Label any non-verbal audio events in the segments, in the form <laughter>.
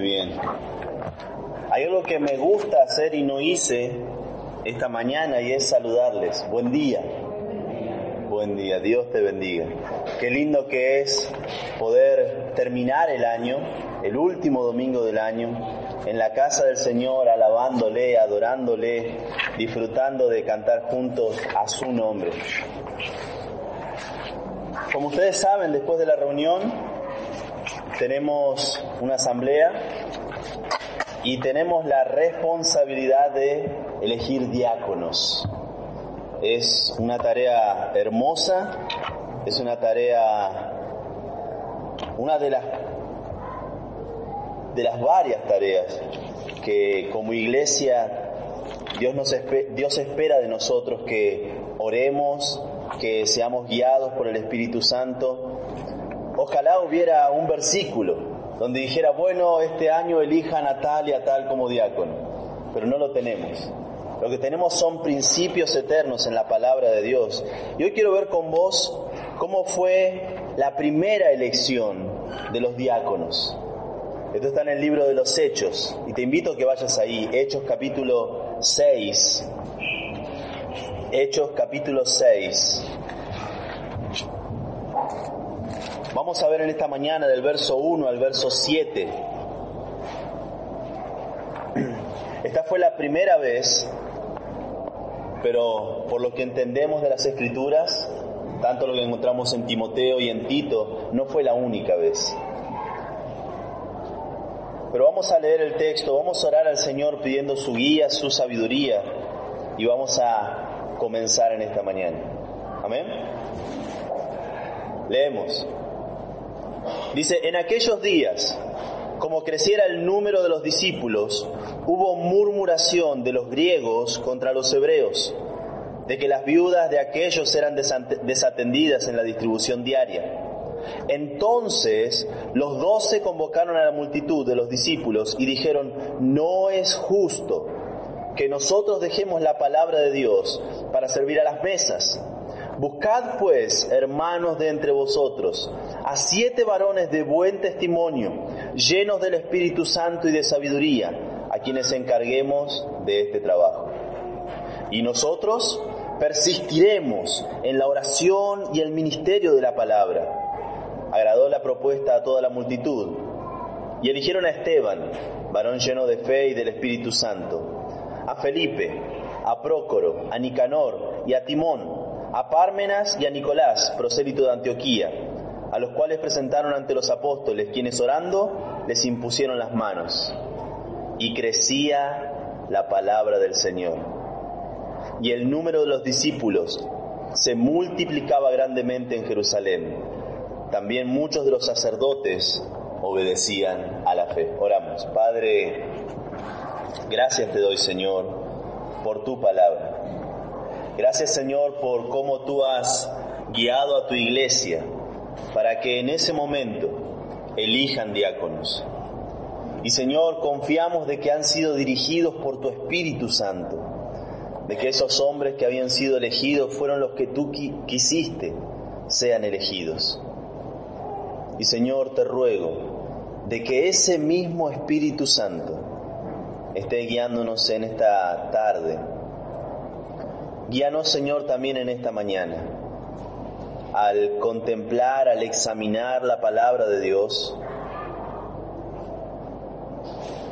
Bien. Hay algo que me gusta hacer y no hice esta mañana y es saludarles. Buen día. Buen día, Dios te bendiga. Qué lindo que es poder terminar el año, el último domingo del año, en la casa del Señor, alabándole, adorándole, disfrutando de cantar juntos a su nombre. Como ustedes saben, después de la reunión tenemos una asamblea y tenemos la responsabilidad de elegir diáconos. Es una tarea hermosa, es una tarea, una de las, de las varias tareas que como iglesia Dios, nos, Dios espera de nosotros que oremos, que seamos guiados por el Espíritu Santo. Ojalá hubiera un versículo donde dijera, bueno, este año elijan a tal y a tal como diácono, pero no lo tenemos. Lo que tenemos son principios eternos en la palabra de Dios. Y hoy quiero ver con vos cómo fue la primera elección de los diáconos. Esto está en el libro de los Hechos y te invito a que vayas ahí, Hechos capítulo 6. Hechos capítulo 6. Vamos a ver en esta mañana del verso 1 al verso 7. Esta fue la primera vez, pero por lo que entendemos de las escrituras, tanto lo que encontramos en Timoteo y en Tito, no fue la única vez. Pero vamos a leer el texto, vamos a orar al Señor pidiendo su guía, su sabiduría y vamos a comenzar en esta mañana. Amén. Leemos. Dice, en aquellos días, como creciera el número de los discípulos, hubo murmuración de los griegos contra los hebreos, de que las viudas de aquellos eran desatendidas en la distribución diaria. Entonces los doce convocaron a la multitud de los discípulos y dijeron, no es justo que nosotros dejemos la palabra de Dios para servir a las mesas. Buscad pues, hermanos de entre vosotros, a siete varones de buen testimonio, llenos del Espíritu Santo y de sabiduría, a quienes encarguemos de este trabajo. Y nosotros persistiremos en la oración y el ministerio de la palabra. Agradó la propuesta a toda la multitud. Y eligieron a Esteban, varón lleno de fe y del Espíritu Santo a Felipe, a Prócoro, a Nicanor y a Timón, a Pármenas y a Nicolás, prosélito de Antioquía, a los cuales presentaron ante los apóstoles, quienes orando les impusieron las manos. Y crecía la palabra del Señor. Y el número de los discípulos se multiplicaba grandemente en Jerusalén. También muchos de los sacerdotes obedecían a la fe. Oramos. Padre, Gracias te doy, Señor, por tu palabra. Gracias, Señor, por cómo tú has guiado a tu iglesia para que en ese momento elijan diáconos. Y Señor, confiamos de que han sido dirigidos por tu Espíritu Santo, de que esos hombres que habían sido elegidos fueron los que tú quisiste sean elegidos. Y Señor, te ruego de que ese mismo Espíritu Santo esté guiándonos en esta tarde. Guíanos, Señor, también en esta mañana, al contemplar, al examinar la palabra de Dios,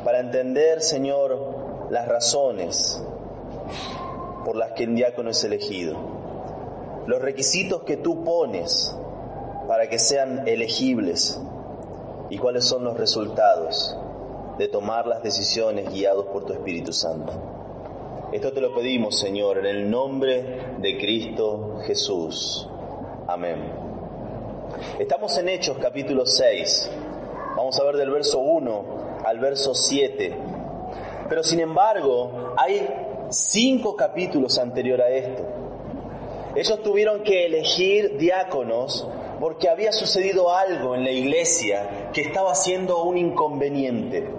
para entender, Señor, las razones por las que el diácono es elegido, los requisitos que tú pones para que sean elegibles y cuáles son los resultados de tomar las decisiones guiados por tu Espíritu Santo. Esto te lo pedimos, Señor, en el nombre de Cristo Jesús. Amén. Estamos en Hechos capítulo 6. Vamos a ver del verso 1 al verso 7. Pero sin embargo, hay cinco capítulos anterior a esto. Ellos tuvieron que elegir diáconos porque había sucedido algo en la iglesia que estaba siendo un inconveniente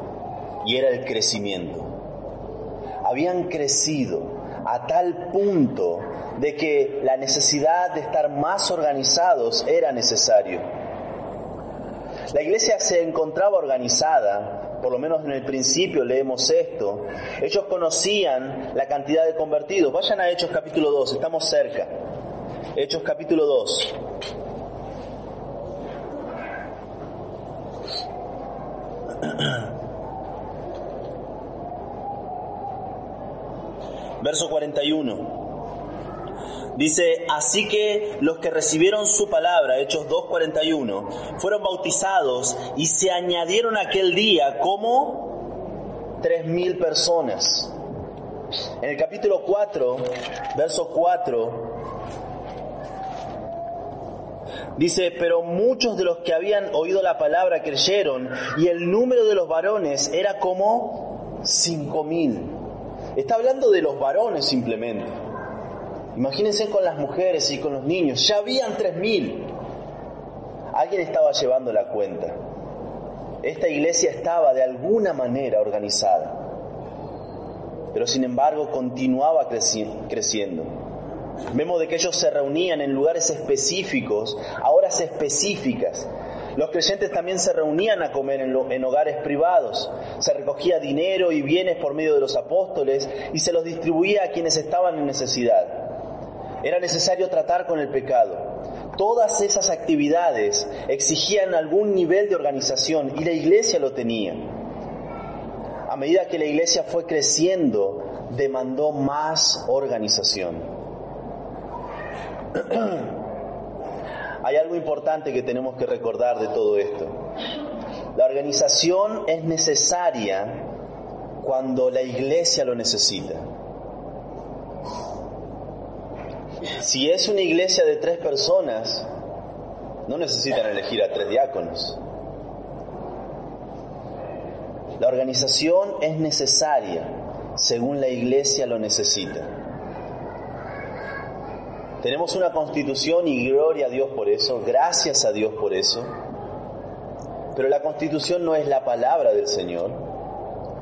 y era el crecimiento. Habían crecido a tal punto de que la necesidad de estar más organizados era necesario. La iglesia se encontraba organizada, por lo menos en el principio leemos esto. Ellos conocían la cantidad de convertidos. Vayan a Hechos capítulo 2, estamos cerca. Hechos capítulo 2. <clears throat> Verso 41. Dice, así que los que recibieron su palabra, Hechos 2.41, fueron bautizados y se añadieron aquel día como tres mil personas. En el capítulo 4, verso 4, Dice, pero muchos de los que habían oído la palabra creyeron y el número de los varones era como cinco mil. Está hablando de los varones simplemente. Imagínense con las mujeres y con los niños, ya habían tres mil. Alguien estaba llevando la cuenta. Esta iglesia estaba de alguna manera organizada, pero sin embargo continuaba creciendo. Vemos de que ellos se reunían en lugares específicos, a horas específicas. Los creyentes también se reunían a comer en, hogares privados. Se recogía dinero y bienes por medio de los apóstoles y se los distribuía a quienes estaban en necesidad. Era necesario tratar con el pecado. Todas esas actividades exigían algún nivel de organización y la iglesia lo tenía. A medida que la iglesia fue creciendo, demandó más organización. <clears throat> Hay algo importante que tenemos que recordar de todo esto. La organización es necesaria cuando la iglesia lo necesita. Si es una iglesia de tres personas, no necesitan elegir a tres diáconos. La organización es necesaria según la iglesia lo necesita. Tenemos una constitución y gloria a Dios por eso, gracias a Dios por eso. Pero la constitución no es la palabra del Señor.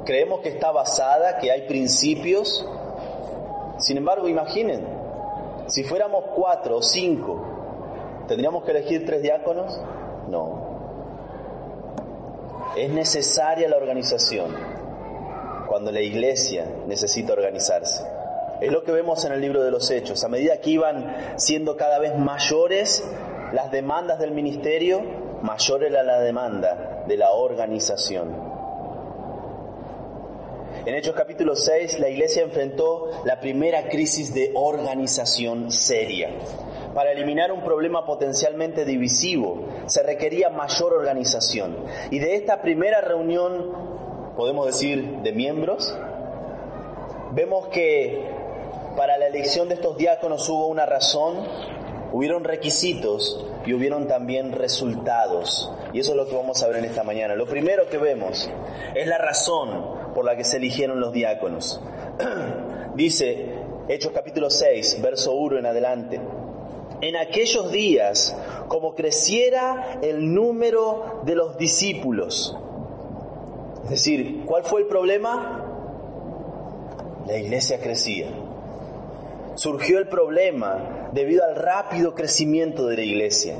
Creemos que está basada, que hay principios. Sin embargo, imaginen, si fuéramos cuatro o cinco, ¿tendríamos que elegir tres diáconos? No. Es necesaria la organización cuando la iglesia necesita organizarse. Es lo que vemos en el libro de los Hechos. A medida que iban siendo cada vez mayores las demandas del ministerio, mayor era la demanda de la organización. En Hechos capítulo 6, la iglesia enfrentó la primera crisis de organización seria. Para eliminar un problema potencialmente divisivo se requería mayor organización. Y de esta primera reunión, podemos decir, de miembros, vemos que para la elección de estos diáconos hubo una razón, hubieron requisitos y hubieron también resultados. Y eso es lo que vamos a ver en esta mañana. Lo primero que vemos es la razón por la que se eligieron los diáconos. <clears throat> Dice Hechos capítulo 6, verso 1 en adelante. En aquellos días, como creciera el número de los discípulos, es decir, ¿cuál fue el problema? La iglesia crecía surgió el problema debido al rápido crecimiento de la iglesia.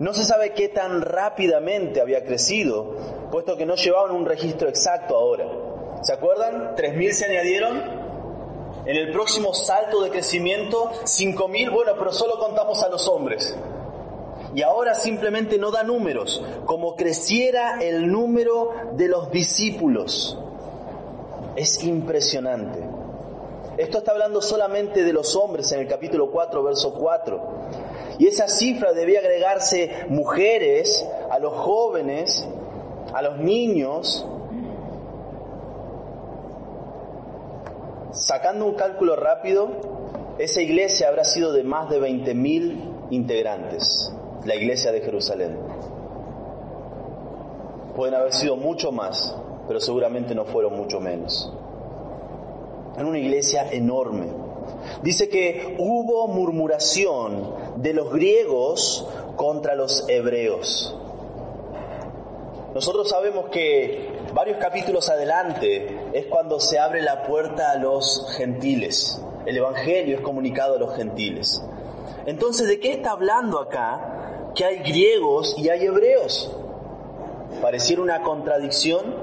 No se sabe qué tan rápidamente había crecido, puesto que no llevaban un registro exacto ahora. ¿Se acuerdan? ¿3.000 se añadieron? En el próximo salto de crecimiento, 5.000, bueno, pero solo contamos a los hombres. Y ahora simplemente no da números, como creciera el número de los discípulos. Es impresionante. Esto está hablando solamente de los hombres en el capítulo 4, verso 4. Y esa cifra debía agregarse mujeres, a los jóvenes, a los niños. Sacando un cálculo rápido, esa iglesia habrá sido de más de 20.000 integrantes, la iglesia de Jerusalén. Pueden haber sido mucho más, pero seguramente no fueron mucho menos en una iglesia enorme. Dice que hubo murmuración de los griegos contra los hebreos. Nosotros sabemos que varios capítulos adelante es cuando se abre la puerta a los gentiles. El Evangelio es comunicado a los gentiles. Entonces, ¿de qué está hablando acá? Que hay griegos y hay hebreos. pareciera una contradicción,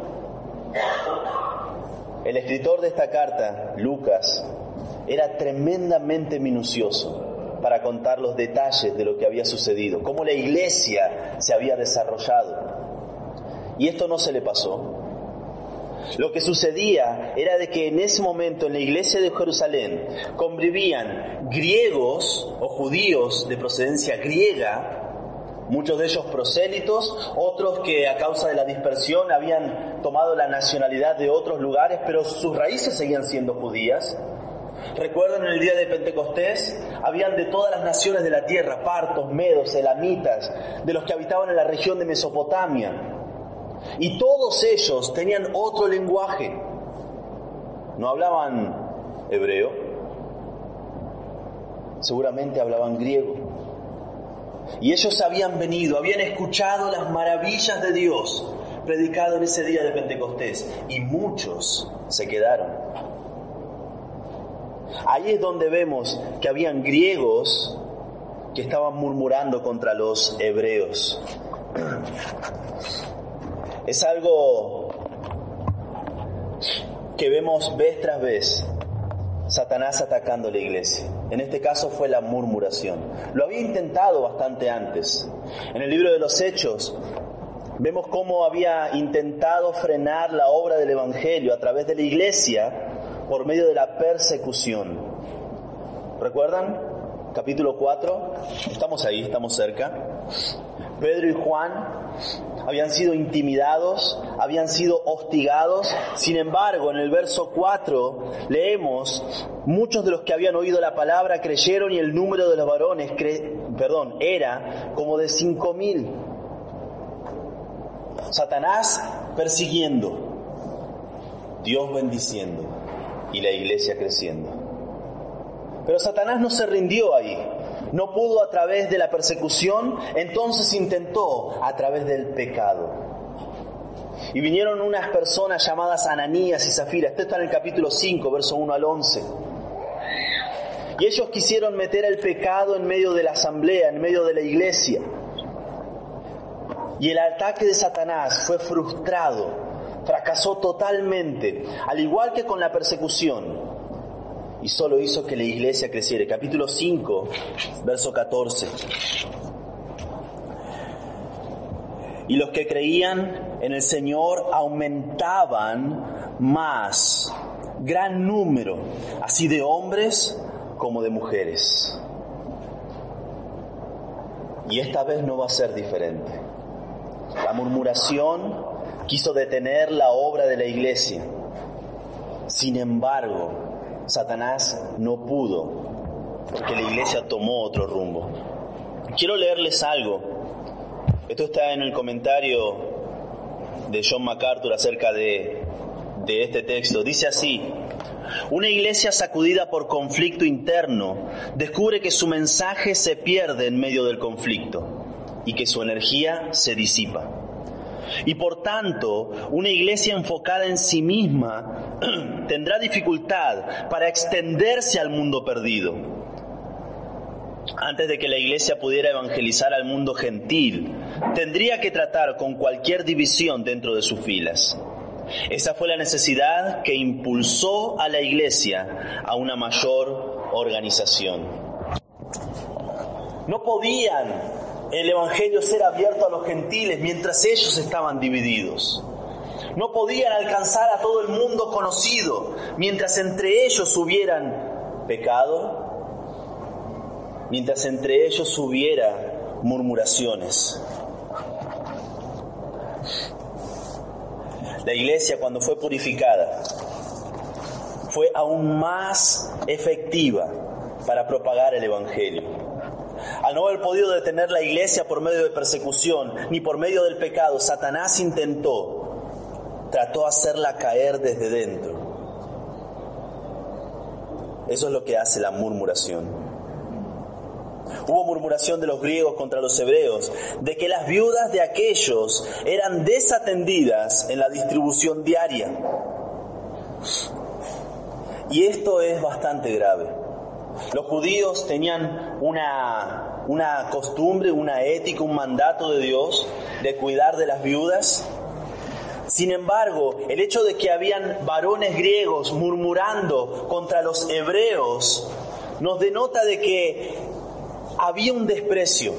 el escritor de esta carta, Lucas, era tremendamente minucioso para contar los detalles de lo que había sucedido, cómo la iglesia se había desarrollado. Y esto no se le pasó. Lo que sucedía era de que en ese momento en la iglesia de Jerusalén convivían griegos o judíos de procedencia griega, muchos de ellos prosélitos, otros que a causa de la dispersión habían tomado la nacionalidad de otros lugares, pero sus raíces seguían siendo judías. Recuerdan el día de Pentecostés, habían de todas las naciones de la tierra, partos, medos, elamitas, de los que habitaban en la región de Mesopotamia. Y todos ellos tenían otro lenguaje. No hablaban hebreo, seguramente hablaban griego. Y ellos habían venido, habían escuchado las maravillas de Dios predicado en ese día de Pentecostés y muchos se quedaron. Ahí es donde vemos que habían griegos que estaban murmurando contra los hebreos. Es algo que vemos vez tras vez Satanás atacando la iglesia. En este caso fue la murmuración. Lo había intentado bastante antes. En el libro de los Hechos vemos cómo había intentado frenar la obra del Evangelio a través de la iglesia por medio de la persecución. ¿Recuerdan? Capítulo 4. Estamos ahí, estamos cerca. Pedro y Juan habían sido intimidados, habían sido hostigados. Sin embargo, en el verso 4 leemos, muchos de los que habían oído la palabra creyeron y el número de los varones, perdón, era como de cinco mil. Satanás persiguiendo, Dios bendiciendo y la iglesia creciendo. Pero Satanás no se rindió ahí no pudo a través de la persecución, entonces intentó a través del pecado. Y vinieron unas personas llamadas Ananías y Zafira. Esto está en el capítulo 5, verso 1 al 11. Y ellos quisieron meter el pecado en medio de la asamblea, en medio de la iglesia. Y el ataque de Satanás fue frustrado, fracasó totalmente, al igual que con la persecución y solo hizo que la iglesia creciera. Capítulo 5, verso 14. Y los que creían en el Señor aumentaban más, gran número, así de hombres como de mujeres. Y esta vez no va a ser diferente. La murmuración quiso detener la obra de la iglesia. Sin embargo, Satanás no pudo, porque la iglesia tomó otro rumbo. Quiero leerles algo. Esto está en el comentario de John MacArthur acerca de, de este texto. Dice así, una iglesia sacudida por conflicto interno descubre que su mensaje se pierde en medio del conflicto y que su energía se disipa. Y por tanto, una iglesia enfocada en sí misma <clears throat> tendrá dificultad para extenderse al mundo perdido. Antes de que la iglesia pudiera evangelizar al mundo gentil, tendría que tratar con cualquier división dentro de sus filas. Esa fue la necesidad que impulsó a la iglesia a una mayor organización. No podían el Evangelio ser abierto a los gentiles mientras ellos estaban divididos. No podían alcanzar a todo el mundo conocido mientras entre ellos hubieran pecado, mientras entre ellos hubiera murmuraciones. La iglesia cuando fue purificada fue aún más efectiva para propagar el Evangelio. Al no haber podido detener la iglesia por medio de persecución ni por medio del pecado, Satanás intentó, trató de hacerla caer desde dentro. Eso es lo que hace la murmuración. Hubo murmuración de los griegos contra los hebreos, de que las viudas de aquellos eran desatendidas en la distribución diaria. Y esto es bastante grave. Los judíos tenían una, una costumbre, una ética, un mandato de Dios de cuidar de las viudas. Sin embargo, el hecho de que habían varones griegos murmurando contra los hebreos nos denota de que había un desprecio.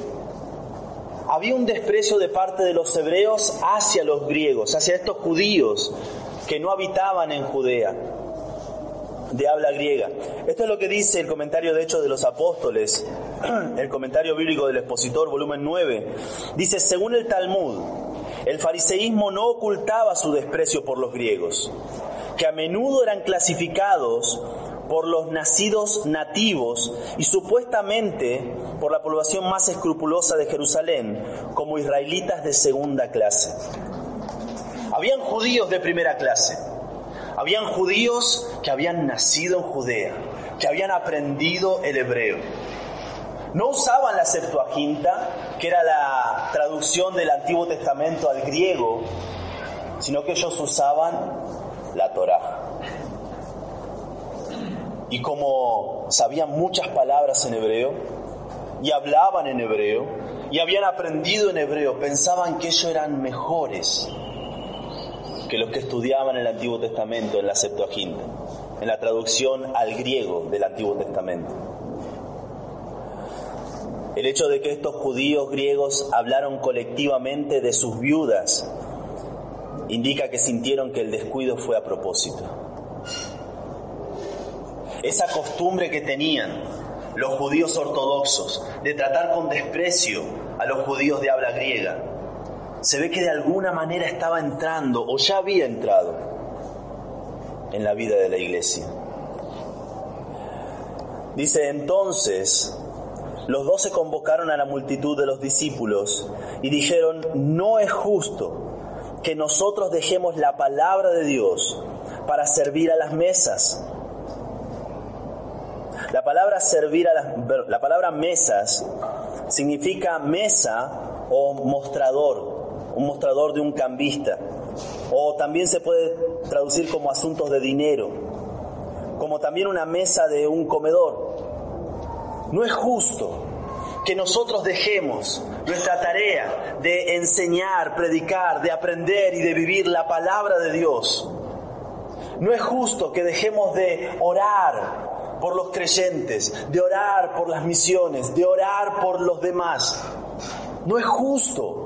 Había un desprecio de parte de los hebreos hacia los griegos, hacia estos judíos que no habitaban en Judea de habla griega. Esto es lo que dice el comentario de Hechos de los Apóstoles, <clears throat> el comentario bíblico del expositor, volumen 9. Dice, según el Talmud, el fariseísmo no ocultaba su desprecio por los griegos, que a menudo eran clasificados por los nacidos nativos y supuestamente por la población más escrupulosa de Jerusalén como israelitas de segunda clase. Habían judíos de primera clase, habían judíos que habían nacido en Judea, que habían aprendido el hebreo. No usaban la Septuaginta, que era la traducción del Antiguo Testamento al griego, sino que ellos usaban la Torá. Y como sabían muchas palabras en hebreo, y hablaban en hebreo, y habían aprendido en hebreo, pensaban que ellos eran mejores que los que estudiaban el Antiguo Testamento en la Septuaginta, en la traducción al griego del Antiguo Testamento. El hecho de que estos judíos griegos hablaron colectivamente de sus viudas indica que sintieron que el descuido fue a propósito. Esa costumbre que tenían los judíos ortodoxos de tratar con desprecio a los judíos de habla griega, se ve que de alguna manera estaba entrando o ya había entrado en la vida de la iglesia. Dice entonces, los dos se convocaron a la multitud de los discípulos y dijeron, no es justo que nosotros dejemos la palabra de Dios para servir a las mesas. La palabra servir a las, la palabra mesas significa mesa o mostrador un mostrador de un cambista. O también se puede traducir como asuntos de dinero, como también una mesa de un comedor. No es justo que nosotros dejemos nuestra tarea de enseñar, predicar, de aprender y de vivir la palabra de Dios. No es justo que dejemos de orar por los creyentes, de orar por las misiones, de orar por los demás. No es justo.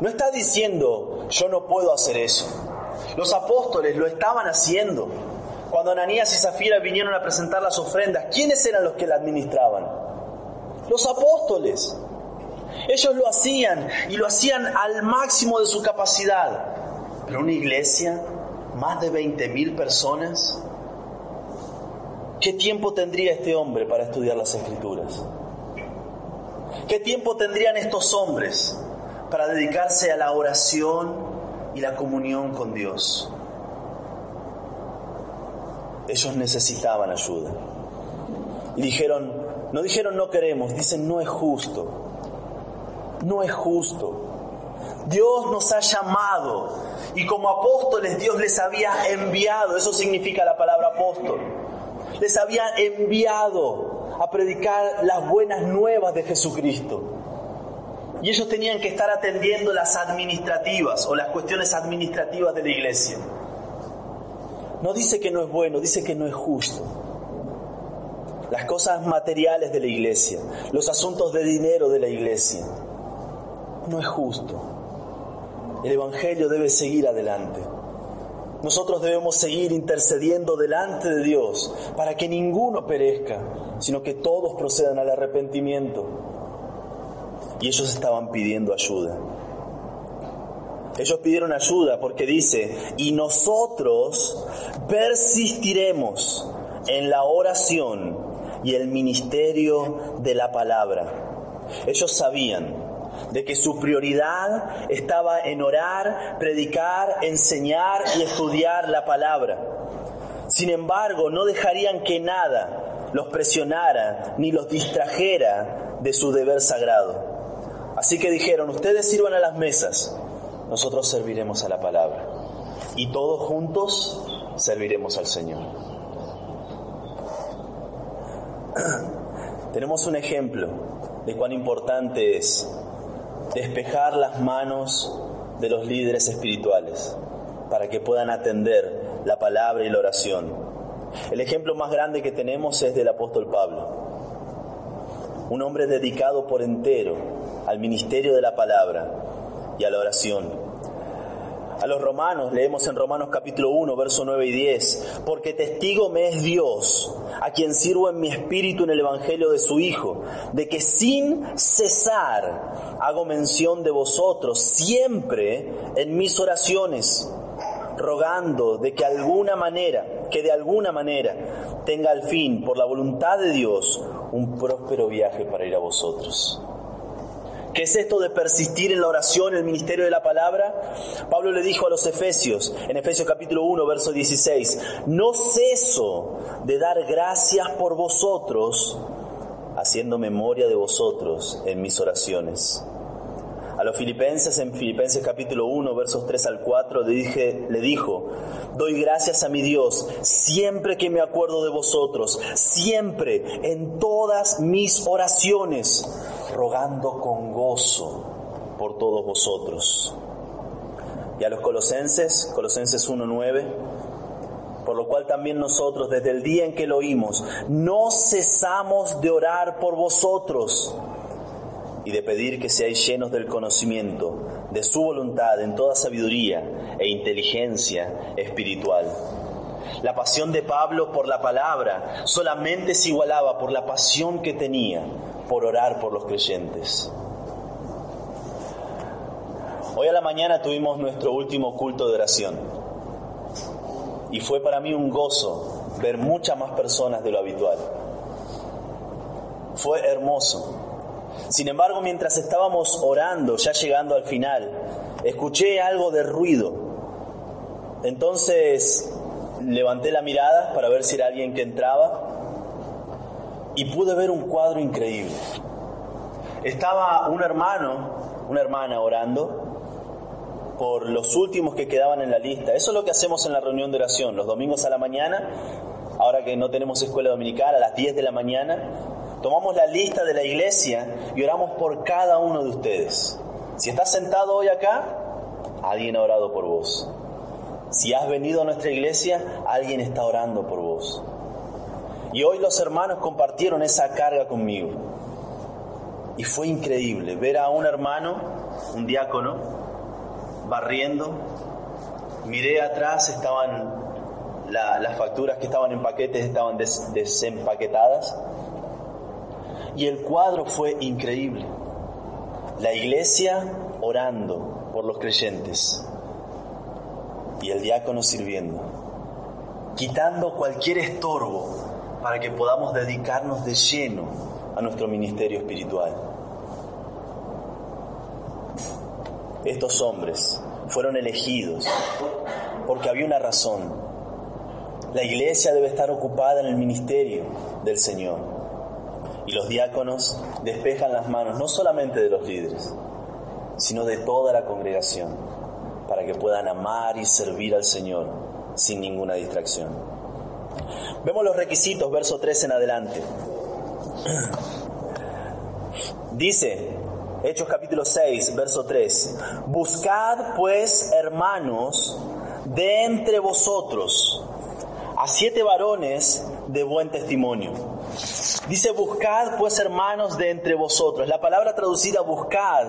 No está diciendo, yo no puedo hacer eso. Los apóstoles lo estaban haciendo. Cuando Ananías y Zafira vinieron a presentar las ofrendas, ¿quiénes eran los que la administraban? Los apóstoles. Ellos lo hacían y lo hacían al máximo de su capacidad. Pero una iglesia, más de 20.000 personas, ¿qué tiempo tendría este hombre para estudiar las escrituras? ¿Qué tiempo tendrían estos hombres para dedicarse a la oración y la comunión con Dios. Ellos necesitaban ayuda. Y dijeron, no dijeron no queremos, dicen no es justo. No es justo. Dios nos ha llamado y como apóstoles Dios les había enviado, eso significa la palabra apóstol, les había enviado a predicar las buenas nuevas de Jesucristo. Y ellos tenían que estar atendiendo las administrativas o las cuestiones administrativas de la iglesia. No dice que no es bueno, dice que no es justo. Las cosas materiales de la iglesia, los asuntos de dinero de la iglesia. No es justo. El Evangelio debe seguir adelante. Nosotros debemos seguir intercediendo delante de Dios para que ninguno perezca, sino que todos procedan al arrepentimiento. Y ellos estaban pidiendo ayuda. Ellos pidieron ayuda porque dice, y nosotros persistiremos en la oración y el ministerio de la palabra. Ellos sabían de que su prioridad estaba en orar, predicar, enseñar y estudiar la palabra. Sin embargo, no dejarían que nada los presionara ni los distrajera de su deber sagrado. Así que dijeron, ustedes sirvan a las mesas, nosotros serviremos a la palabra. Y todos juntos serviremos al Señor. <clears throat> tenemos un ejemplo de cuán importante es despejar las manos de los líderes espirituales para que puedan atender la palabra y la oración. El ejemplo más grande que tenemos es del apóstol Pablo, un hombre dedicado por entero al ministerio de la palabra y a la oración a los romanos, leemos en Romanos capítulo 1, verso 9 y 10, porque testigo me es Dios, a quien sirvo en mi espíritu en el Evangelio de su Hijo, de que sin cesar hago mención de vosotros siempre en mis oraciones, rogando de que alguna manera, que de alguna manera tenga al fin, por la voluntad de Dios, un próspero viaje para ir a vosotros. ¿Qué es esto de persistir en la oración, en el ministerio de la palabra? Pablo le dijo a los Efesios, en Efesios capítulo 1, verso 16, no ceso de dar gracias por vosotros, haciendo memoria de vosotros en mis oraciones. A los filipenses, en Filipenses capítulo 1, versos 3 al 4, le, dije, le dijo, doy gracias a mi Dios siempre que me acuerdo de vosotros, siempre en todas mis oraciones rogando con gozo por todos vosotros. Y a los colosenses, Colosenses 1.9, por lo cual también nosotros desde el día en que lo oímos, no cesamos de orar por vosotros y de pedir que seáis llenos del conocimiento de su voluntad en toda sabiduría e inteligencia espiritual. La pasión de Pablo por la palabra solamente se igualaba por la pasión que tenía por orar por los creyentes. Hoy a la mañana tuvimos nuestro último culto de oración y fue para mí un gozo ver muchas más personas de lo habitual. Fue hermoso. Sin embargo, mientras estábamos orando, ya llegando al final, escuché algo de ruido. Entonces levanté la mirada para ver si era alguien que entraba y pude ver un cuadro increíble. Estaba un hermano, una hermana orando por los últimos que quedaban en la lista. Eso es lo que hacemos en la reunión de oración, los domingos a la mañana, ahora que no tenemos escuela dominical, a las 10 de la mañana, tomamos la lista de la iglesia y oramos por cada uno de ustedes. Si estás sentado hoy acá, alguien ha orado por vos. Si has venido a nuestra iglesia, alguien está orando por vos. Y hoy los hermanos compartieron esa carga conmigo. Y fue increíble ver a un hermano, un diácono, barriendo. Miré atrás, estaban las facturas que estaban en paquetes, estaban desempaquetadas. Y el cuadro fue increíble. La iglesia orando por los creyentes y el diácono sirviendo, quitando cualquier estorbo para que podamos dedicarnos de lleno a nuestro ministerio espiritual. Estos hombres fueron elegidos porque había una razón. La iglesia debe estar ocupada en el ministerio del Señor. Y los diáconos despejan las manos no solamente de los líderes, sino de toda la congregación, para que puedan amar y servir al Señor sin ninguna distracción. Vemos los requisitos, verso 3 en adelante. Dice, Hechos capítulo 6, verso 3, Buscad pues, hermanos, de entre vosotros a siete varones de buen testimonio. Dice, buscad pues, hermanos, de entre vosotros. La palabra traducida buscad,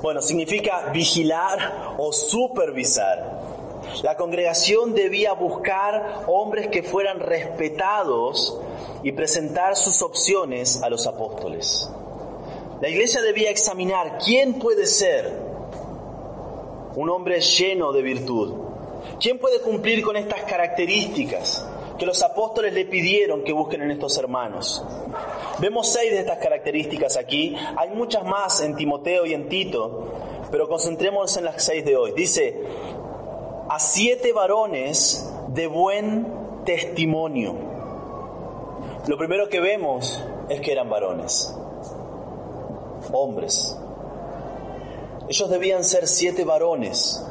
bueno, significa vigilar o supervisar. La congregación debía buscar hombres que fueran respetados y presentar sus opciones a los apóstoles. La iglesia debía examinar quién puede ser un hombre lleno de virtud. ¿Quién puede cumplir con estas características que los apóstoles le pidieron que busquen en estos hermanos? Vemos seis de estas características aquí. Hay muchas más en Timoteo y en Tito, pero concentrémonos en las seis de hoy. Dice, a siete varones de buen testimonio. Lo primero que vemos es que eran varones, hombres. Ellos debían ser siete varones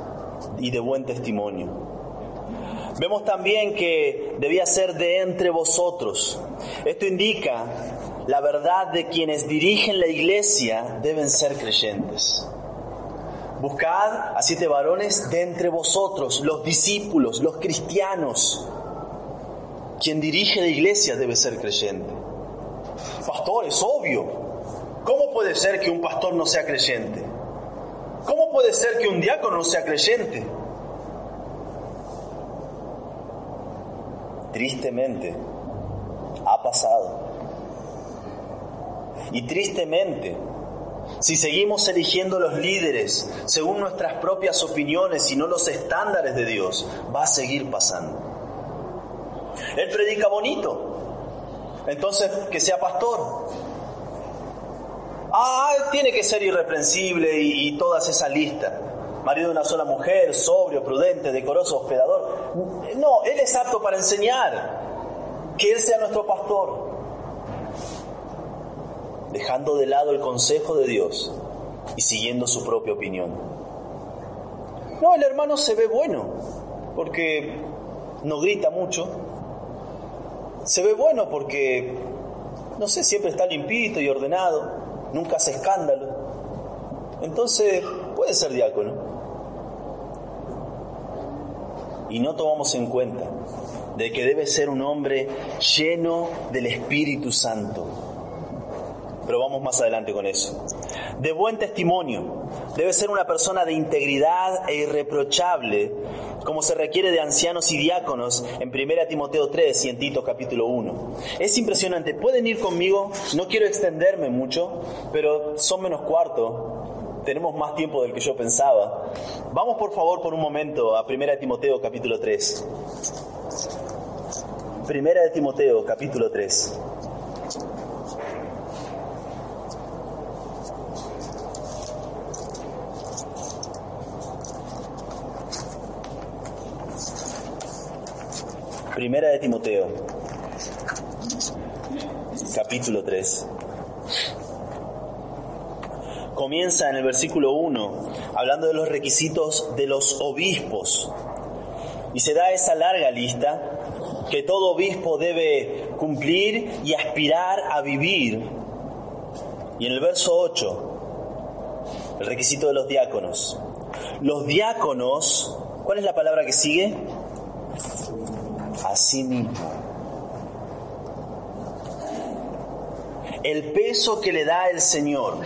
y de buen testimonio. Vemos también que debía ser de entre vosotros. Esto indica la verdad de quienes dirigen la iglesia deben ser creyentes. Buscad a siete varones de entre vosotros, los discípulos, los cristianos. Quien dirige la iglesia debe ser creyente. Pastor, es obvio. ¿Cómo puede ser que un pastor no sea creyente? ¿Cómo puede ser que un diácono no sea creyente? Tristemente, ha pasado. Y tristemente, si seguimos eligiendo los líderes según nuestras propias opiniones y no los estándares de Dios, va a seguir pasando. Él predica bonito, entonces que sea pastor. Ah, tiene que ser irreprensible y, y todas esa lista. Marido de una sola mujer, sobrio, prudente, decoroso, hospedador. No, Él es apto para enseñar. Que Él sea nuestro pastor dejando de lado el consejo de Dios y siguiendo su propia opinión. No, el hermano se ve bueno, porque no grita mucho. Se ve bueno porque, no sé, siempre está limpito y ordenado, nunca hace escándalo. Entonces, puede ser diácono. Y no tomamos en cuenta de que debe ser un hombre lleno del Espíritu Santo pero vamos más adelante con eso. De buen testimonio. Debe ser una persona de integridad e irreprochable, como se requiere de ancianos y diáconos en 1 Timoteo 3 y en Tito capítulo 1. Es impresionante. Pueden ir conmigo, no quiero extenderme mucho, pero son menos cuarto. Tenemos más tiempo del que yo pensaba. Vamos por favor por un momento a 1 Timoteo capítulo 3. 1 Timoteo capítulo 3. Primera de Timoteo, capítulo 3. Comienza en el versículo 1 hablando de los requisitos de los obispos y se da esa larga lista que todo obispo debe cumplir y aspirar a vivir. Y en el verso 8, el requisito de los diáconos. Los diáconos, ¿cuál es la palabra que sigue? A sí mismo. El peso que le da el Señor.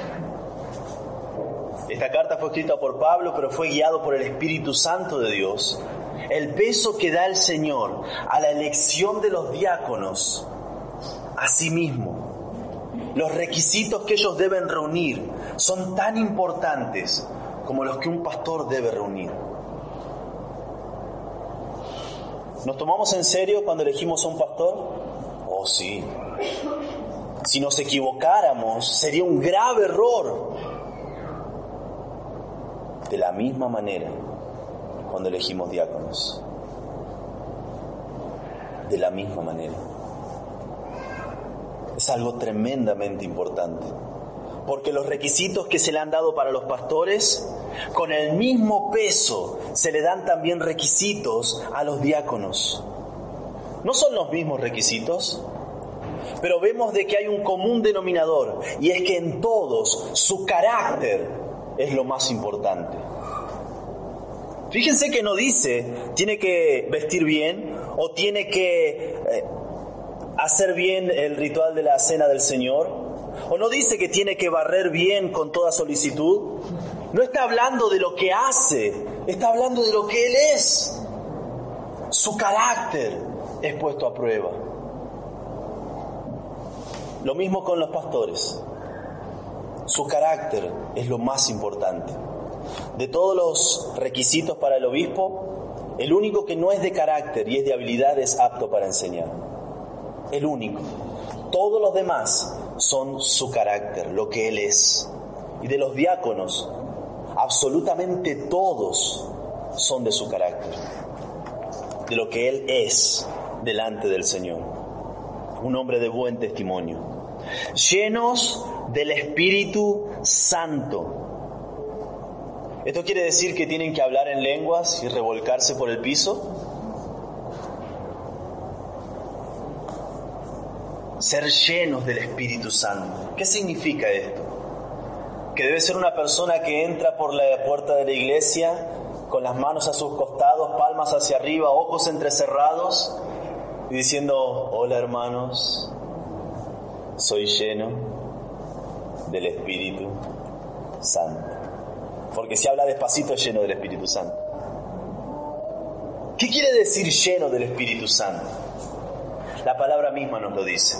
Esta carta fue escrita por Pablo, pero fue guiado por el Espíritu Santo de Dios. El peso que da el Señor a la elección de los diáconos a sí mismo. Los requisitos que ellos deben reunir son tan importantes como los que un pastor debe reunir. ¿Nos tomamos en serio cuando elegimos a un pastor? Oh, sí. Si nos equivocáramos, sería un grave error. De la misma manera, cuando elegimos diáconos. De la misma manera. Es algo tremendamente importante porque los requisitos que se le han dado para los pastores, con el mismo peso se le dan también requisitos a los diáconos. No son los mismos requisitos, pero vemos de que hay un común denominador y es que en todos su carácter es lo más importante. Fíjense que no dice tiene que vestir bien o tiene que eh, hacer bien el ritual de la cena del Señor ¿O no dice que tiene que barrer bien con toda solicitud? No está hablando de lo que hace, está hablando de lo que Él es. Su carácter es puesto a prueba. Lo mismo con los pastores. Su carácter es lo más importante. De todos los requisitos para el obispo, el único que no es de carácter y es de habilidad es apto para enseñar. El único. Todos los demás son su carácter, lo que Él es. Y de los diáconos, absolutamente todos son de su carácter, de lo que Él es delante del Señor. Un hombre de buen testimonio. Llenos del Espíritu Santo. ¿Esto quiere decir que tienen que hablar en lenguas y revolcarse por el piso? Ser llenos del Espíritu Santo. ¿Qué significa esto? Que debe ser una persona que entra por la puerta de la iglesia con las manos a sus costados, palmas hacia arriba, ojos entrecerrados y diciendo, hola hermanos, soy lleno del Espíritu Santo. Porque si habla despacito es lleno del Espíritu Santo. ¿Qué quiere decir lleno del Espíritu Santo? La palabra misma nos lo dice.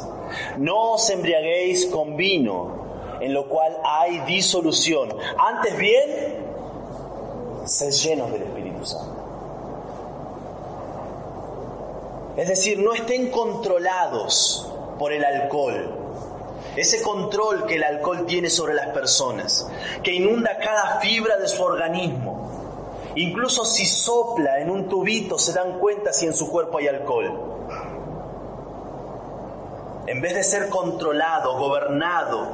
No os embriaguéis con vino, en lo cual hay disolución. Antes bien, sed llenos del Espíritu Santo. Es decir, no estén controlados por el alcohol. Ese control que el alcohol tiene sobre las personas, que inunda cada fibra de su organismo. Incluso si sopla en un tubito se dan cuenta si en su cuerpo hay alcohol en vez de ser controlado, gobernado,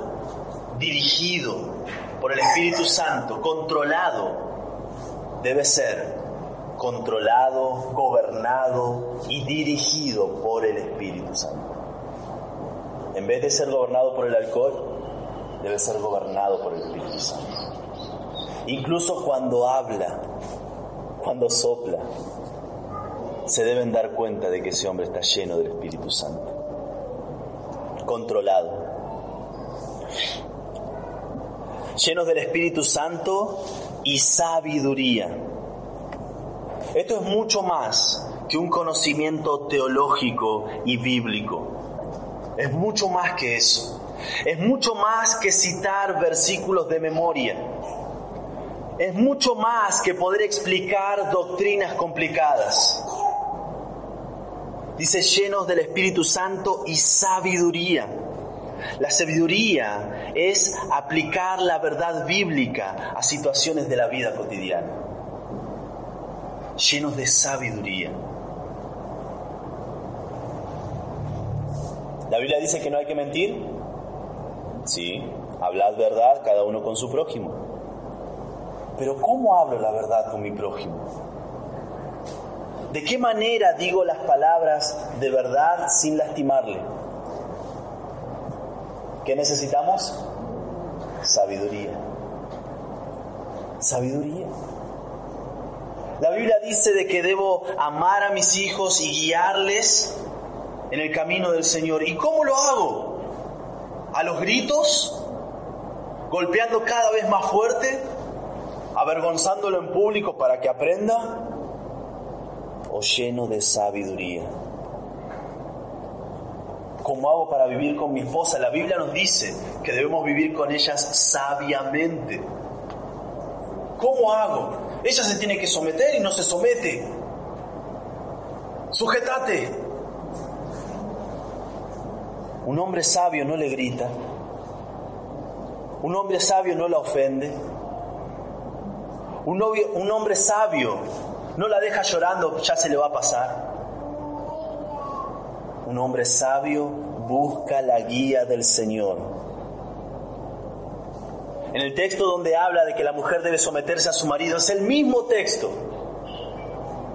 dirigido por el Espíritu Santo, controlado, debe ser controlado, gobernado y dirigido por el Espíritu Santo. En vez de ser gobernado por el alcohol, debe ser gobernado por el Espíritu Santo. Incluso cuando habla, cuando sopla, se deben dar cuenta de que ese hombre está lleno del Espíritu Santo controlado. Llenos del Espíritu Santo y sabiduría. Esto es mucho más que un conocimiento teológico y bíblico. Es mucho más que eso. Es mucho más que citar versículos de memoria. Es mucho más que poder explicar doctrinas complicadas dice llenos del Espíritu Santo y sabiduría. La sabiduría es aplicar la verdad bíblica a situaciones de la vida cotidiana. Llenos de sabiduría. La Biblia dice que no hay que mentir. Sí, hablad verdad cada uno con su prójimo. Pero ¿cómo hablo la verdad con mi prójimo? ¿De qué manera digo las palabras de verdad sin lastimarle? ¿Qué necesitamos? Sabiduría. Sabiduría. La Biblia dice de que debo amar a mis hijos y guiarles en el camino del Señor. ¿Y cómo lo hago? ¿A los gritos? ¿Golpeando cada vez más fuerte? ¿Avergonzándolo en público para que aprenda? Lleno de sabiduría. ¿Cómo hago para vivir con mi esposa? La Biblia nos dice que debemos vivir con ellas sabiamente. ¿Cómo hago? Ella se tiene que someter y no se somete. Sujetate. Un hombre sabio no le grita. Un hombre sabio no la ofende. Un, un hombre sabio no la deja llorando, ya se le va a pasar. Un hombre sabio busca la guía del Señor. En el texto donde habla de que la mujer debe someterse a su marido, es el mismo texto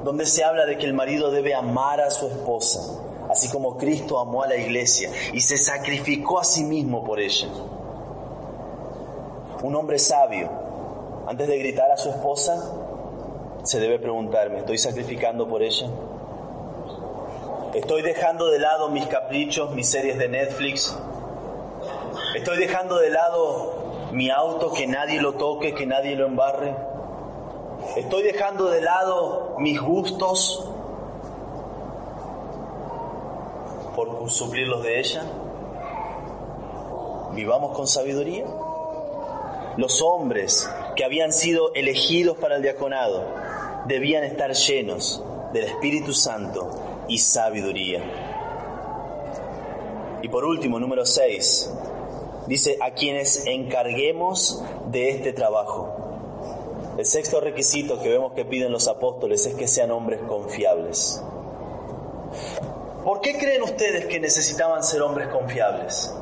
donde se habla de que el marido debe amar a su esposa, así como Cristo amó a la iglesia y se sacrificó a sí mismo por ella. Un hombre sabio, antes de gritar a su esposa, se debe preguntar, ¿me estoy sacrificando por ella? ¿Estoy dejando de lado mis caprichos, mis series de Netflix? ¿Estoy dejando de lado mi auto, que nadie lo toque, que nadie lo embarre? ¿Estoy dejando de lado mis gustos por suplir los de ella? Vivamos con sabiduría. Los hombres que habían sido elegidos para el diaconado debían estar llenos del Espíritu Santo y sabiduría. Y por último, número 6, dice a quienes encarguemos de este trabajo. El sexto requisito que vemos que piden los apóstoles es que sean hombres confiables. ¿Por qué creen ustedes que necesitaban ser hombres confiables?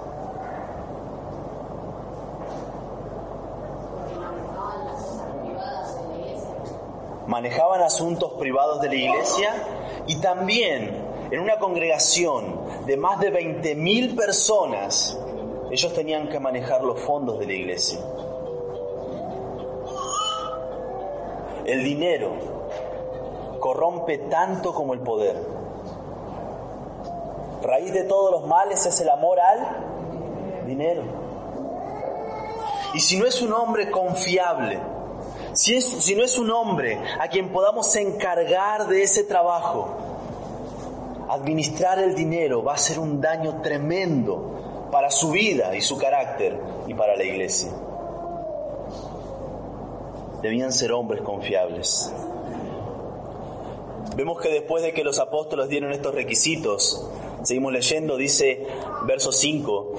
Manejaban asuntos privados de la iglesia y también en una congregación de más de 20.000 personas, ellos tenían que manejar los fondos de la iglesia. El dinero corrompe tanto como el poder. Raíz de todos los males es el amor al dinero. Y si no es un hombre confiable, si, no es un hombre a quien podamos encargar de ese trabajo, administrar el dinero va a ser un daño tremendo para su vida y su carácter y para la iglesia. Debían ser hombres confiables. Vemos que después de que los apóstoles dieron estos requisitos, seguimos leyendo, dice verso 5,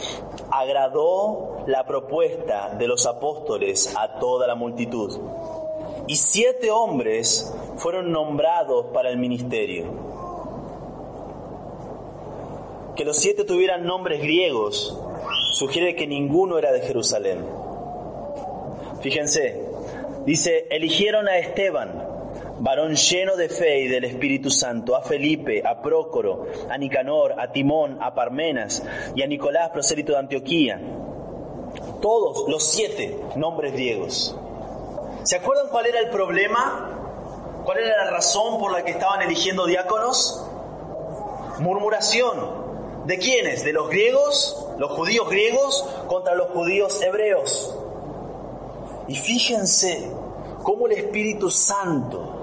agradó la propuesta de los apóstoles a toda la multitud. Y siete hombres fueron nombrados para el ministerio que los siete tuvieran nombres griegos sugiere que ninguno era de Jerusalén. Fíjense, dice, eligieron a Esteban, varón lleno de fe y del Espíritu Santo, a Felipe, a Prócoro, a Nicanor, a Timón, a Parmenas y a Nicolás, prosélito de Antioquía. Todos los siete nombres griegos. ¿Se acuerdan cuál era el problema? ¿Cuál era la razón por la que estaban eligiendo diáconos? Murmuración. ¿De quiénes? ¿De los griegos, los judíos griegos contra los judíos hebreos? Y fíjense cómo el Espíritu Santo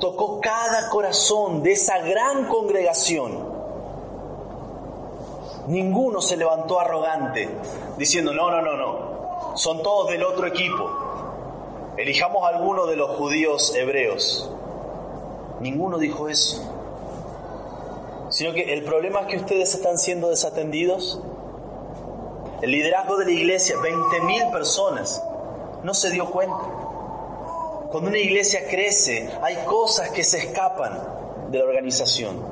tocó cada corazón de esa gran congregación. Ninguno se levantó arrogante diciendo, no, no, no, no, son todos del otro equipo. Elijamos alguno de los judíos hebreos. Ninguno dijo eso sino que el problema es que ustedes están siendo desatendidos. El liderazgo de la iglesia, 20.000 personas, no se dio cuenta. Cuando una iglesia crece, hay cosas que se escapan de la organización.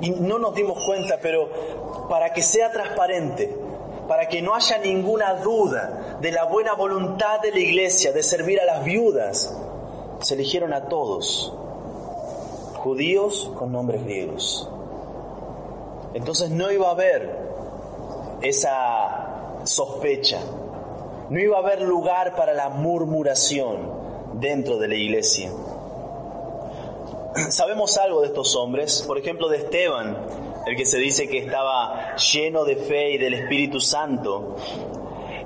Y no nos dimos cuenta, pero para que sea transparente, para que no haya ninguna duda de la buena voluntad de la iglesia de servir a las viudas, se eligieron a todos judíos con nombres griegos. Entonces no iba a haber esa sospecha, no iba a haber lugar para la murmuración dentro de la iglesia. <clears throat> Sabemos algo de estos hombres, por ejemplo de Esteban, el que se dice que estaba lleno de fe y del Espíritu Santo.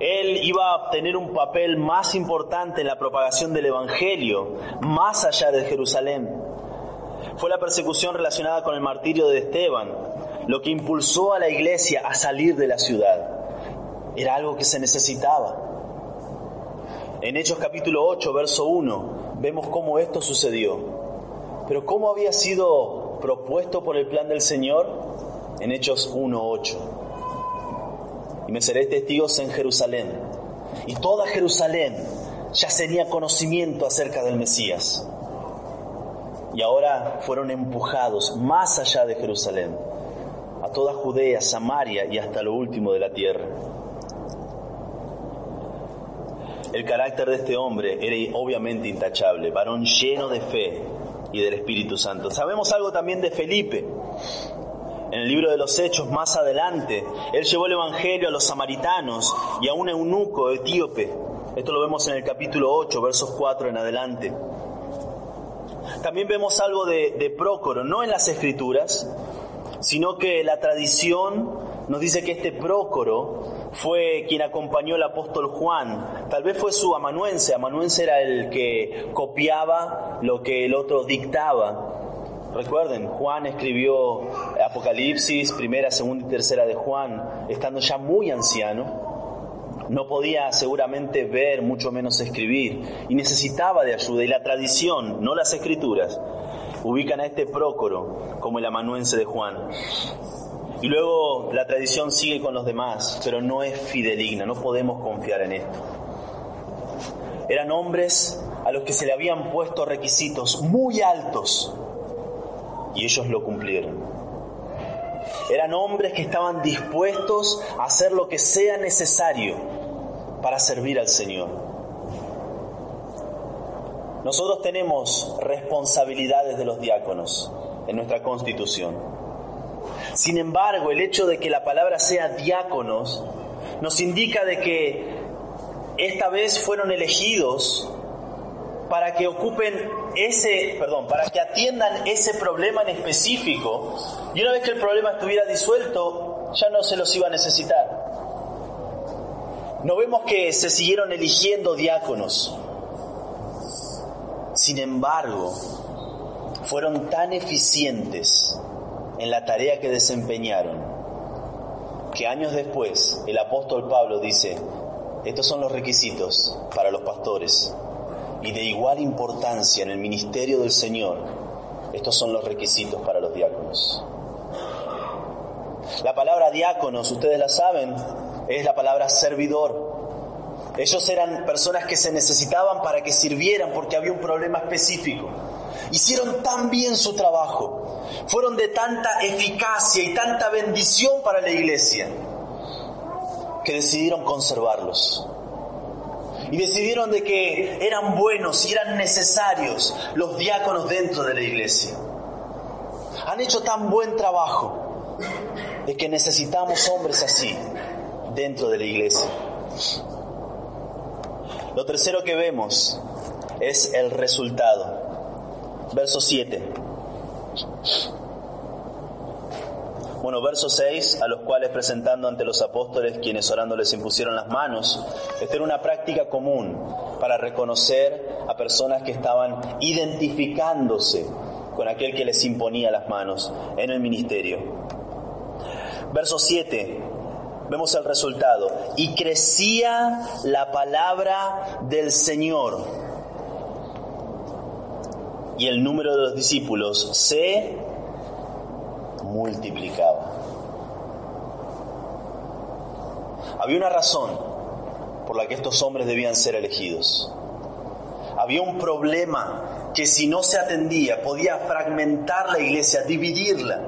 Él iba a tener un papel más importante en la propagación del Evangelio, más allá de Jerusalén. Fue la persecución relacionada con el martirio de Esteban lo que impulsó a la iglesia a salir de la ciudad. Era algo que se necesitaba. En Hechos capítulo 8, verso 1, vemos cómo esto sucedió. Pero ¿cómo había sido propuesto por el plan del Señor? En Hechos 1, 8. Y me seréis testigos en Jerusalén. Y toda Jerusalén ya tenía conocimiento acerca del Mesías y ahora fueron empujados más allá de Jerusalén, a toda Judea, Samaria y hasta lo último de la tierra. El carácter de este hombre era obviamente intachable, varón lleno de fe y del Espíritu Santo. Sabemos algo también de Felipe. En el libro de los Hechos, más adelante, él llevó el Evangelio a los samaritanos y a un eunuco etíope. Esto lo vemos en el capítulo 8, versos 4 en adelante. También vemos algo de, Prócoro, no en las escrituras, sino que la tradición nos dice que este Prócoro fue quien acompañó al apóstol Juan. Tal vez fue su amanuense. Amanuense era el que copiaba lo que el otro dictaba. Recuerden, Juan escribió Apocalipsis, primera, segunda y tercera de Juan, estando ya muy anciano no podía seguramente ver, mucho menos escribir, y necesitaba de ayuda. Y la tradición, no las escrituras, ubican a este Prócoro como el amanuense de Juan. Y luego la tradición sigue con los demás, pero no es fideligna, no podemos confiar en esto. Eran hombres a los que se le habían puesto requisitos muy altos y ellos lo cumplieron. Eran hombres que estaban dispuestos a hacer lo que sea necesario para servir al Señor. Nosotros tenemos responsabilidades de los diáconos. en nuestra constitución. Sin embargo, el hecho de que la palabra sea diáconos nos indica de que esta vez fueron elegidos para que ocupen ese, perdón, para que atiendan ese problema en específico y una vez que el problema estuviera disuelto, ya no se los iba a necesitar. No vemos que se siguieron eligiendo diáconos. Sin embargo, fueron tan eficientes en la tarea que desempeñaron que años después el apóstol Pablo dice, estos son los requisitos para los pastores y de igual importancia en el ministerio del Señor, estos son los requisitos para los diáconos. La palabra diáconos, ustedes la saben, es la palabra servidor. Ellos eran personas que se necesitaban para que sirvieran porque había un problema específico. Hicieron tan bien su trabajo, fueron de tanta eficacia y tanta bendición para la iglesia, que decidieron conservarlos. Y decidieron de que eran buenos y eran necesarios los diáconos dentro de la iglesia. Han hecho tan buen trabajo de que necesitamos hombres así dentro de la iglesia. Lo tercero que vemos es el resultado. Verso 7. Bueno, verso 6, a los cuales presentando ante los apóstoles, quienes orando les impusieron las manos, esta era una práctica común para reconocer a personas que estaban identificándose con aquel que les imponía las manos en el ministerio. Verso 7, vemos el resultado. Y crecía la palabra del Señor. Y el número de los discípulos se multiplicaba. Había una razón por la que estos hombres debían ser elegidos. Había un problema que si no se atendía podía fragmentar la iglesia, dividirla.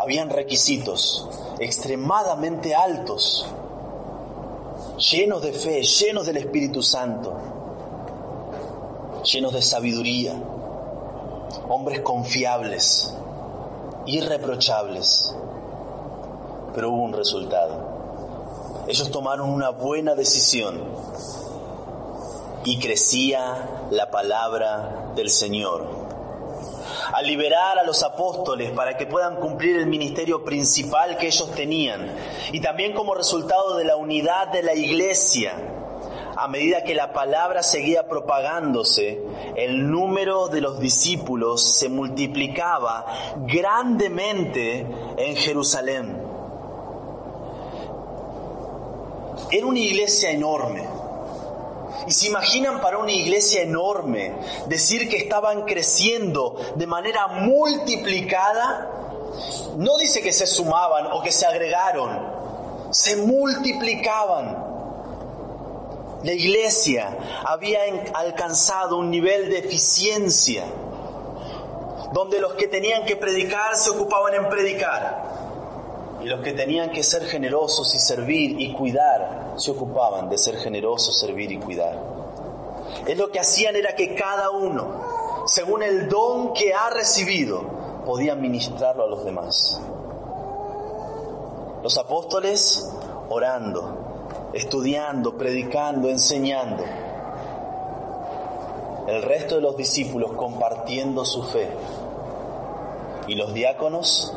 Habían requisitos extremadamente altos, llenos de fe, llenos del Espíritu Santo, llenos de sabiduría hombres confiables, irreprochables, pero hubo un resultado. Ellos tomaron una buena decisión y crecía la palabra del Señor. Al liberar a los apóstoles para que puedan cumplir el ministerio principal que ellos tenían y también como resultado de la unidad de la iglesia, a medida que la palabra seguía propagándose, el número de los discípulos se multiplicaba grandemente en Jerusalén. Era una iglesia enorme. Y se imaginan para una iglesia enorme decir que estaban creciendo de manera multiplicada. No dice que se sumaban o que se agregaron, se multiplicaban. La iglesia había alcanzado un nivel de eficiencia donde los que tenían que predicar se ocupaban en predicar y los que tenían que ser generosos y servir y cuidar se ocupaban de ser generosos, servir y cuidar. Es lo que hacían era que cada uno, según el don que ha recibido, podía ministrarlo a los demás. Los apóstoles orando, estudiando, predicando, enseñando. El resto de los discípulos compartiendo su fe. Y los diáconos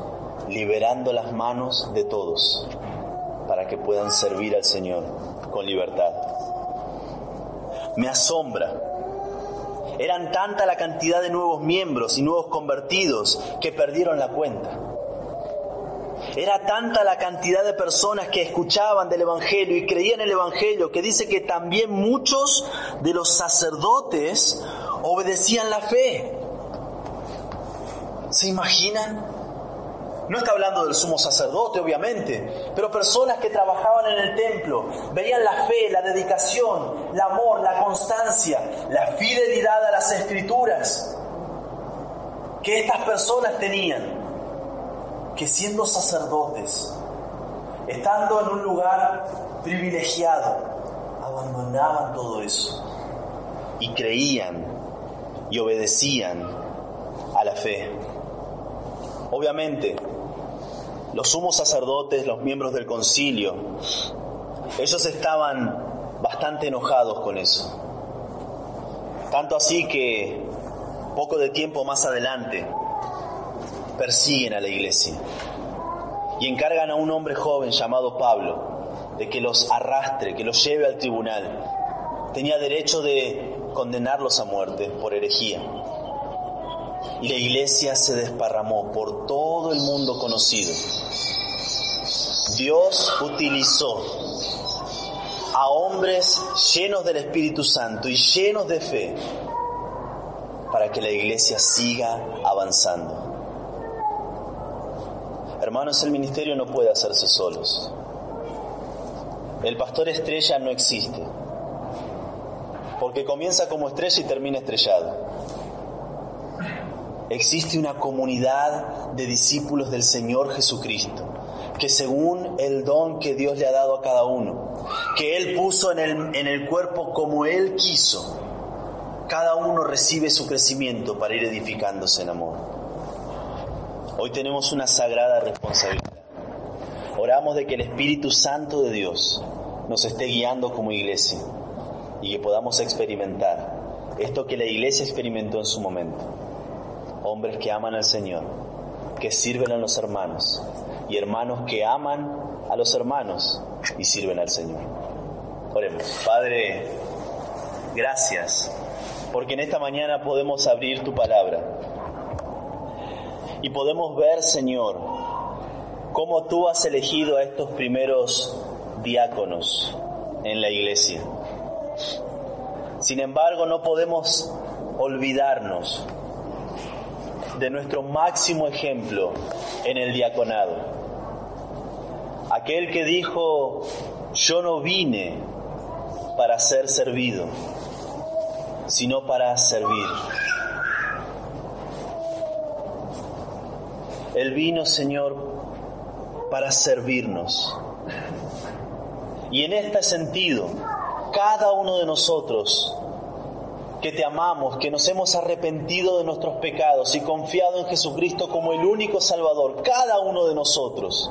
liberando las manos de todos para que puedan servir al Señor con libertad. Me asombra. Eran tanta la cantidad de nuevos miembros y nuevos convertidos que perdieron la cuenta. Era tanta la cantidad de personas que escuchaban del Evangelio y creían en el Evangelio que dice que también muchos de los sacerdotes obedecían la fe. ¿Se imaginan? No está hablando del sumo sacerdote, obviamente, pero personas que trabajaban en el templo, veían la fe, la dedicación, el amor, la constancia, la fidelidad a las escrituras que estas personas tenían que siendo sacerdotes, estando en un lugar privilegiado, abandonaban todo eso y creían y obedecían a la fe. Obviamente, los sumos sacerdotes, los miembros del concilio, ellos estaban bastante enojados con eso. Tanto así que poco de tiempo más adelante persiguen a la iglesia y encargan a un hombre joven llamado Pablo de que los arrastre, que los lleve al tribunal. Tenía derecho de condenarlos a muerte por herejía. Y la iglesia se desparramó por todo el mundo conocido. Dios utilizó a hombres llenos del Espíritu Santo y llenos de fe para que la iglesia siga avanzando. Hermanos, el ministerio no puede hacerse solos. El pastor estrella no existe, porque comienza como estrella y termina estrellado. Existe una comunidad de discípulos del Señor Jesucristo, que según el don que Dios le ha dado a cada uno, que Él puso en el, en el cuerpo como Él quiso, cada uno recibe su crecimiento para ir edificándose en amor. Hoy tenemos una sagrada responsabilidad. Oramos de que el Espíritu Santo de Dios nos esté guiando como iglesia y que podamos experimentar esto que la iglesia experimentó en su momento. Hombres que aman al Señor, que sirven a los hermanos y hermanos que aman a los hermanos y sirven al Señor. Oremos. Padre, gracias porque en esta mañana podemos abrir tu palabra y podemos ver, Señor, cómo tú has elegido a estos primeros diáconos en la iglesia. Sin embargo, no podemos olvidarnos de nuestro máximo ejemplo en el diaconado. Aquel que dijo, yo no vine para ser servido, sino para servir. Él vino, Señor, para servirnos. Y en este sentido, cada uno de nosotros que te amamos, que nos hemos arrepentido de nuestros pecados y confiado en Jesucristo como el único Salvador, cada uno de nosotros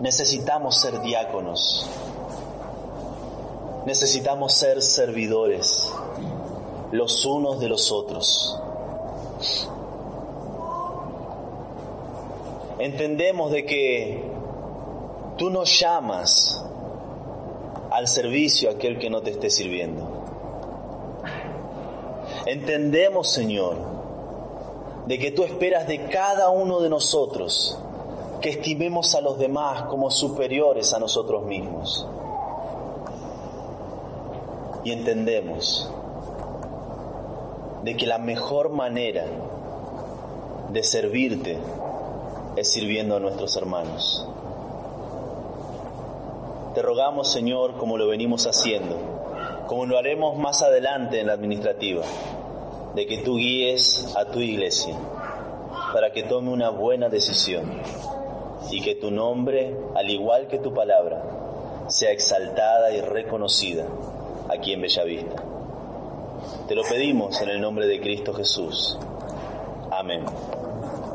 necesitamos ser diáconos, necesitamos ser servidores los unos de los otros. Entendemos de que tú no llamas al servicio a aquel que no te esté sirviendo. Entendemos, Señor, de que tú esperas de cada uno de nosotros que estimemos a los demás como superiores a nosotros mismos. Y entendemos de que la mejor manera de servirte es sirviendo a nuestros hermanos. Te rogamos, Señor, como lo venimos haciendo, como lo haremos más adelante en la administrativa, de que tú guíes a tu iglesia para que tome una buena decisión y que tu nombre, al igual que tu palabra, sea exaltada y reconocida aquí en Bellavista. Te lo pedimos en el nombre de Cristo Jesús. Amén.